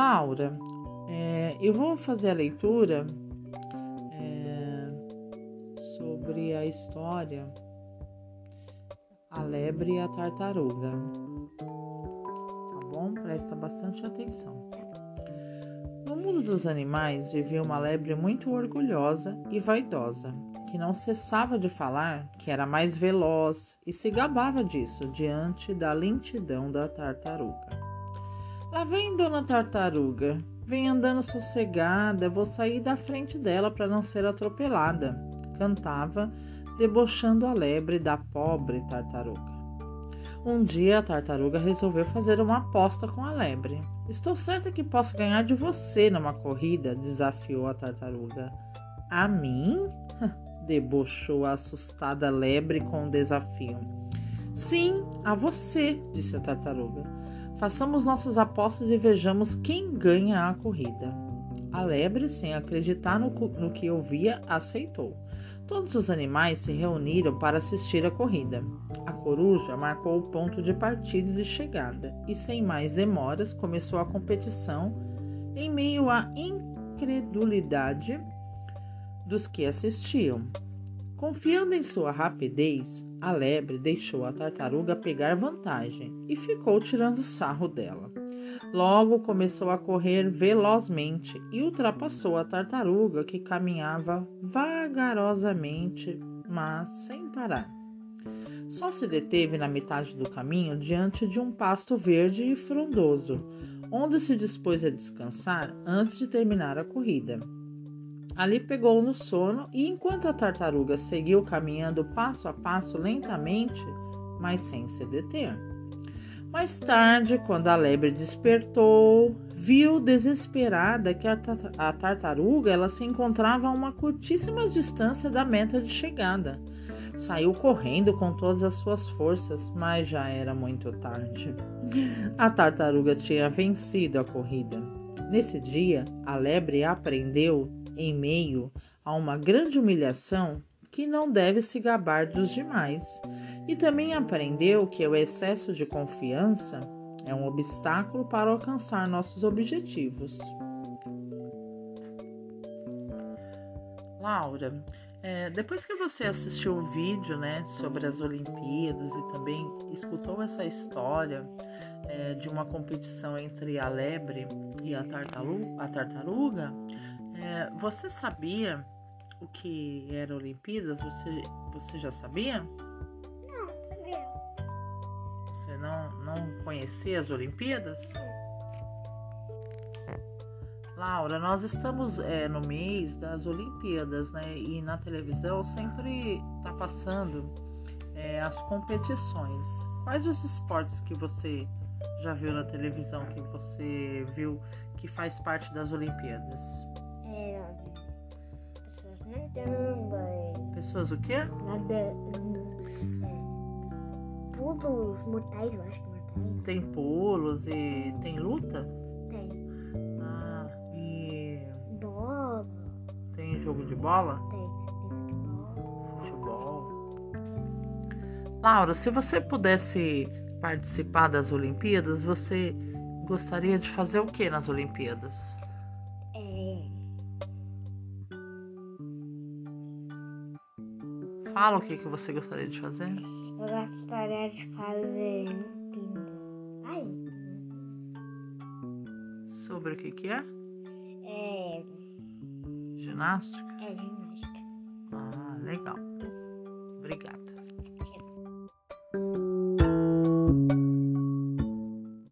Laura, é, eu vou fazer a leitura é, sobre a história A Lebre e a Tartaruga. Tá bom? Presta bastante atenção. No mundo dos animais vivia uma lebre muito orgulhosa e vaidosa, que não cessava de falar que era mais veloz e se gabava disso diante da lentidão da tartaruga. Lá vem Dona Tartaruga, vem andando sossegada, vou sair da frente dela para não ser atropelada, cantava, debochando a lebre da pobre tartaruga. Um dia a tartaruga resolveu fazer uma aposta com a lebre. Estou certa que posso ganhar de você numa corrida, desafiou a tartaruga. A mim? debochou a assustada lebre com o desafio. Sim, a você, disse a tartaruga. Façamos nossas apostas e vejamos quem ganha a corrida. A lebre, sem acreditar no, no que ouvia, aceitou. Todos os animais se reuniram para assistir à corrida. A coruja marcou o ponto de partida e de chegada e, sem mais demoras, começou a competição em meio à incredulidade dos que assistiam. Confiando em sua rapidez, a lebre deixou a tartaruga pegar vantagem e ficou tirando sarro dela. Logo começou a correr velozmente e ultrapassou a tartaruga que caminhava vagarosamente, mas sem parar. Só se deteve na metade do caminho diante de um pasto verde e frondoso, onde se dispôs a descansar antes de terminar a corrida. Ali pegou no sono e, enquanto a tartaruga seguiu caminhando passo a passo lentamente, mas sem se deter. Mais tarde, quando a lebre despertou, viu desesperada que a, a tartaruga ela se encontrava a uma curtíssima distância da meta de chegada. Saiu correndo com todas as suas forças, mas já era muito tarde. A tartaruga tinha vencido a corrida. Nesse dia, a lebre aprendeu em meio a uma grande humilhação que não deve se gabar dos demais, e também aprendeu que o excesso de confiança é um obstáculo para alcançar nossos objetivos. Laura, é, depois que você assistiu o vídeo né, sobre as Olimpíadas e também escutou essa história é, de uma competição entre a lebre e a, a tartaruga é, você sabia o que era Olimpíadas? Você, você já sabia? Não, sabia. Você não, não conhecia as Olimpíadas? Laura, nós estamos é, no mês das Olimpíadas, né? E na televisão sempre tá passando é, as competições. Quais os esportes que você já viu na televisão, que você viu que faz parte das Olimpíadas? Pessoas nadando. Pessoas o quê? Nadando. É, pulos mortais, eu acho que mortais. Tem pulos e tem luta? Tem. Ah, e Bola. tem jogo de bola? Tem. Tem futebol. Futebol. Laura, se você pudesse participar das Olimpíadas, você gostaria de fazer o que nas Olimpíadas? Fala o que, que você gostaria de fazer. Eu gostaria de fazer. Ai. Sobre o que, que é? É. Ginástica? É ginástica. Ah, legal.